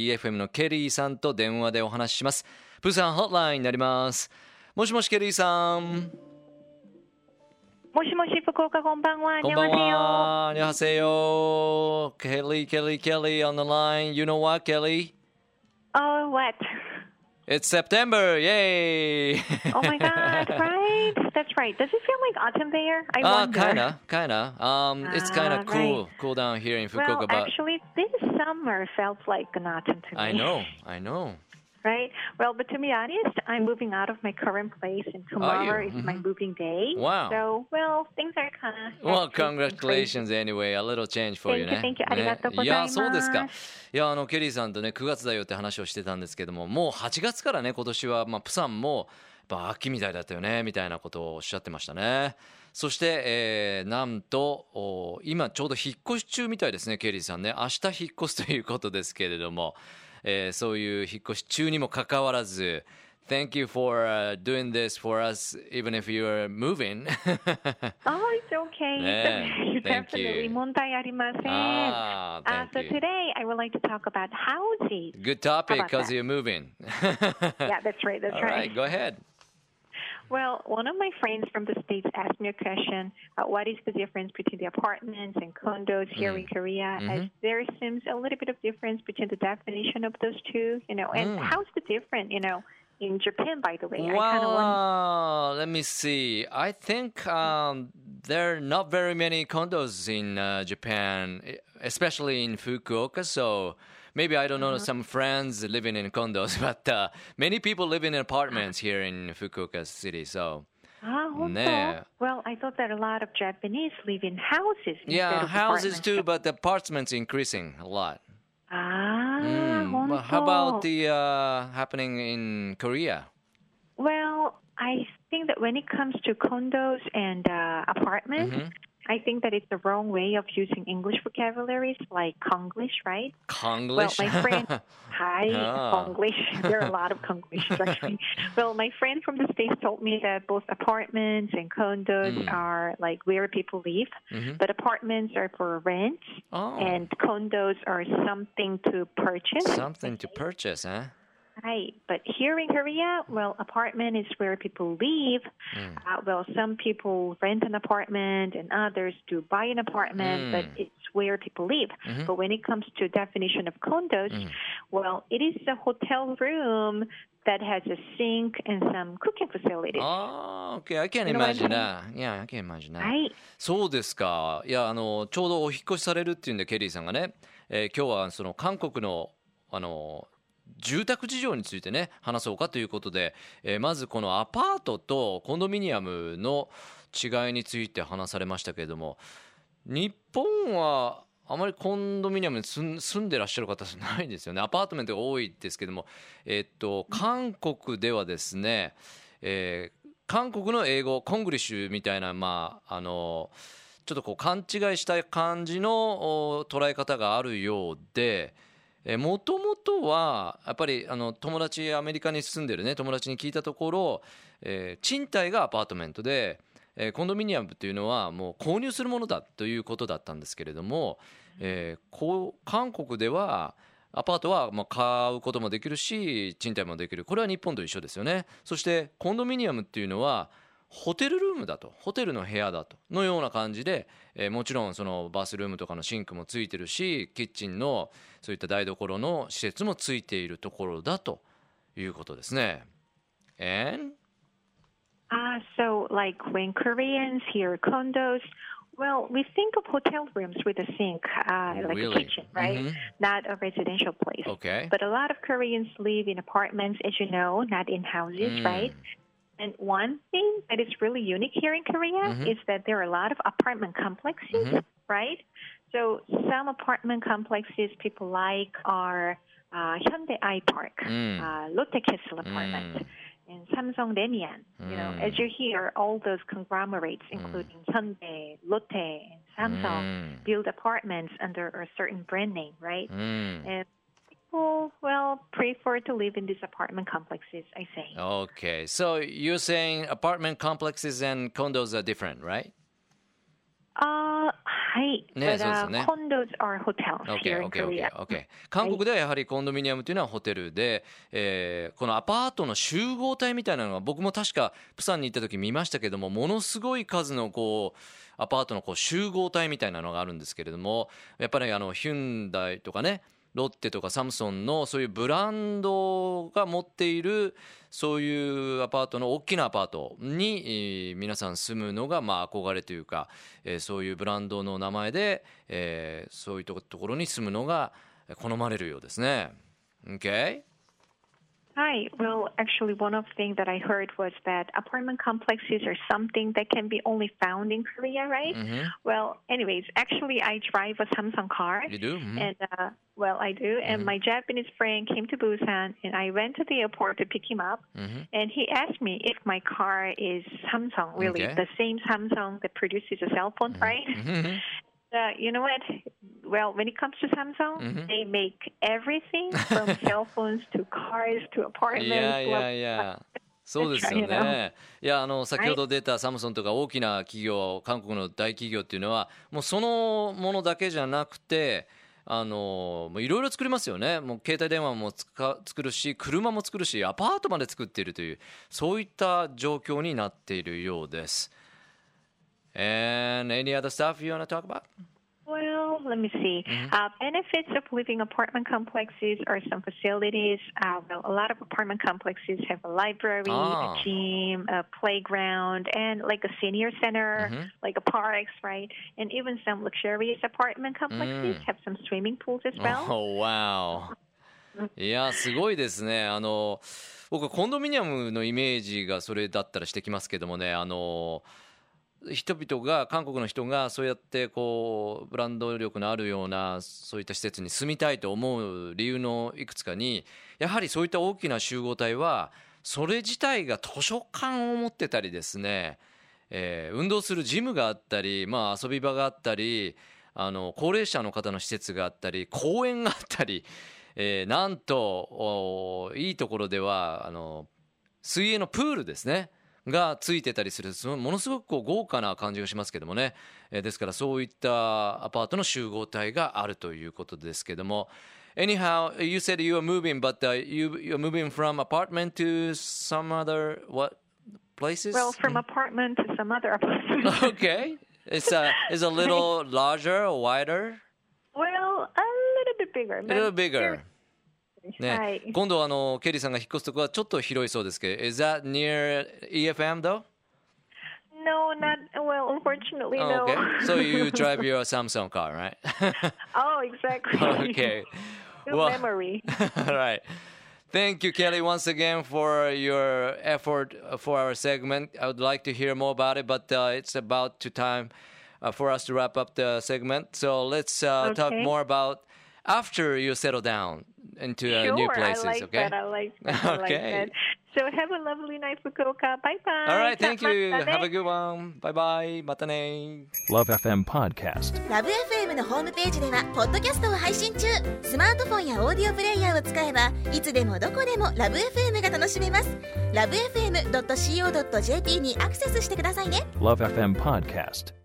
EFM のケリーさんと電話でお話ししますプーさんホットラインになりますもしもしケリーさんもしもし、福岡こんばんは。こんばんは。にゃはせよ。Kelly, Kelly, Kelly on the line. You know what, Kelly? Oh, what? It's September. Yay. Oh my God, right? That's right. Does it feel like autumn there? I Ah, wonder. kinda, kinda. Um, it's kind Ah, of cool, right. cool down here in Fukuoka, Well, but actually, this summer felt like an autumn to me. I know, I know. Right? Well, but to be honest, I'm moving out of my current place, and tomorrow is my Mhm. moving day. Wow. So, well, things are kind of. Well, congratulations anyway. A little change for you Thank you, ね。thank you. ありがとうございいや、ますそうですか。いや、あの、ケリーさんとね、9月だよって話をしてたんですけども、もう8月からね、今年は、まあ、プサンも、やっぱ秋みたいだったよね、みたいなことをおっしゃってましたね。そして、えーなんと、お今ちょうど引っ越し中みたいですね、ケリーさんね。明日引っ越すということですけれども、えーそういう引っ越し中にもかかわらず、Thank you for、uh, doing this for us, even if you're moving. Oh, it's okay. Yeah, Definitely you. 問題ありません。Ah, Uh, so you. today I would like to talk about houses. Good topic because you're moving. Yeah, that's right. That's All right. right, go ahead. Well, one of my friends from the States asked me a question uh, what is the difference between the apartments and condos here in Korea? As there seems a little bit of difference between the definition of those two, you know, and how's the difference, you know, in Japan, by the way? I kind of want. Well, let me see. I think um, there are not very many condos in uh, Japan, especially in Fukuoka. So maybe I don't know Uh-huh. some friends living in condos, but uh, many people live in apartments here in Fukuoka city. So Ah, also, 네. well, I thought that a lot of Japanese live in houses. yeah, houses too, but the apartments increasing a lot. Ah, Mm, but how about the uh, happening in Korea? Well, I think that when it comes to condos and uh, apartments, Mm-hmm. I think that it's the wrong way of using English vocabularies like Konglish, right? Konglish. Well, my friend, hi. Konglish. There are a lot of Konglishes actually. well, my friend from the States told me that both apartments and condos Mm. are like where people live, Mhm. but apartments are for rent Oh. and condos are something to purchase. Something to purchase, huh? Right, but here in Korea, well, apartment is where people live. Mm. Uh, well, some people rent an apartment, and others do buy an apartment, but Mm. it's where people live. Mhm. But when it comes to definition of condos, Mm. well, it is a hotel room that has a sink and some cooking facilities. Oh, okay. I can You know what I'm imagine that. Yeah, I can imagine that. はい。そうですか。いや、あの、ちょうどお引っ越しされるっていうんで、ケリーさんがね、えー今日はその韓国の、あの、 住宅事情についてね、話そうかということで、えーまずこのアパートとコンドミニアムの違いについて話されましたけれども、日本はあまりコンドミニアムに住んでらっしゃる方じゃないですよね。アパートメントが多いですけども、えっと、韓国ではですね、えー韓国の英語、コングリッシュみたいな、まあ、あの、ちょっとこう勘違いした感じの捉え方があるようで、もともとはやっぱりあの友達アメリカに住んでるね友達に聞いたところ、えー賃貸がアパートメントで、えーコンドミニアムっていうのはもう購入するものだということだったんですけれども、えーこう韓国ではアパートはま買うこともできるし賃貸もできる。これは日本と一緒ですよね。そしてコンドミニアムっていうのはホテルルームだとホテルの部屋だとのような感じで、えーもちろんそのバスルームとかのシンクもついてるしキッチンのそういった台所の施設もついているところだということですね。And Ah, so like when Koreans hear condos, well, we think of hotel rooms with a sink, uh, like Really? a kitchen, right? Mhm. Not a residential place. okay. But a lot of Koreans live in apartments, as you know, not in houses, Mm. right? And one thing that is really unique here in Korea Mhm. is that there are a lot of apartment complexes, Mhm. right? So some apartment complexes people like are uh, Hyundai I Park, Mm. uh, Lotte Castle apartment, and Samsung Demian. You know, Mm. as you hear, all those conglomerates, including Hyundai, Lotte, and Samsung, Mm. build apartments under a certain brand name, right? Mm. And people, well, prefer to live in these apartment complexes, I say. Okay, so you're saying apartment complexes and condos are different, right? Uh, はい。ねそうですよ uh, ね condos are hotels here in Korea. OK, OK。韓国ではやはりコンドミニアムというのはホテルで、えーこのアパートの集合体みたいなのが僕も確かプサンに行った時見ましたけどもものすごい数のこうアパートのこう集合体みたいなのがあるんですけれどもやっぱりあのヒュンダイとかねロッテとかサムソンのそういうブランドが持っているそういうアパートの大きなアパートに皆さん住むのがまあ憧れというか、えそういうブランドの名前で、えそういうとこところに住むのが好まれるようですね。Okay? Hi. Well, actually, one of the things that I heard was that apartment complexes are something that can be only found in Korea, right? Mhm. Well, anyways, actually, I drive a Samsung car. You do? Mhm. And uh, well, I do. And my Japanese friend came to Busan, and I went to the airport to pick him up. Mhm. And he asked me if my car is Samsung, really Okay. the same Samsung that produces a cell phone, right? Mhm. Uh, you know what? Well, when it comes to Samsung, Mhm. they make everything from cell phones to cars to apartments. いやい blah, やいや。そうですよね。いやあの先ほど出たサムソンとか大きな企業、韓国の大企業っていうのはもうそのものだけじゃなくて。あのもういろいろ作りますよね。もう携帯電話もつか作るし、車も作るし、アパートまで作っているというそういった状況になっているようです。And any other stuff you want to talk about? Well, let me see. Uh, benefits of living apartment complexes are some facilities. Uh, well, a lot of apartment complexes have a library, Ah. a gym, a playground, and like a senior center, like a parks, right? And even some luxurious apartment complexes Mm. have some swimming pools as well. Oh, wow. いやすごいですねあの僕コンドミニアムのイメージがそれだったらしてきますけどもねあの 人々が韓国の人がそうやってこうブランド力のあるようなそういった施設に住みたいと思う理由のいくつかにやはりそういった大きな集合体はそれ自体が図書館を持ってたりですね、えー運動するジムがあったり、まあ、遊び場があったりあの高齢者の方の施設があったり公園があったり、えーなんといいところではあの水泳のプールですね。がついてたりするそのものすごくこう豪華な感じがしますけどもね、えーですからそういったアパートの集合体があるということですけども Anyhow, you said you are moving, but uh, you you're moving from apartment to some other what places? Well, from apartment to some other apartment. okay, it's a it's a little larger wider, well, a little bit bigger. a little bigger. ね、はい今度あのケリーさんが引っ越すとこはちょっと広いそうですけど、Is that near EFM though? No, not well. Unfortunately, Oh, no. okay, so you drive your Samsung car, right? oh, exactly. okay. Good Well- memory. All right. Thank you, Kelly, once again for your effort for our segment. I would like to hear more about it, but uh, it's about to time uh, for us to wrap up the segment. So let's uh, talk Okay. more about after you settle down Into uh, sure, new places. I like okay. that. I like that. I like Okay. that. So have a lovely night, Fukuoka. Bye bye. All right. Thank you. Have a good one. Bye bye. またね。Love FM Podcast. ラブ f m のホームページではポッドキャストを配信中スマートフォンやオーディオプレイヤーを使えばいつでもどこでもラブ f m が楽しめますラブ FM.co.jp にアクセスしてくださいね Love FM Podcast.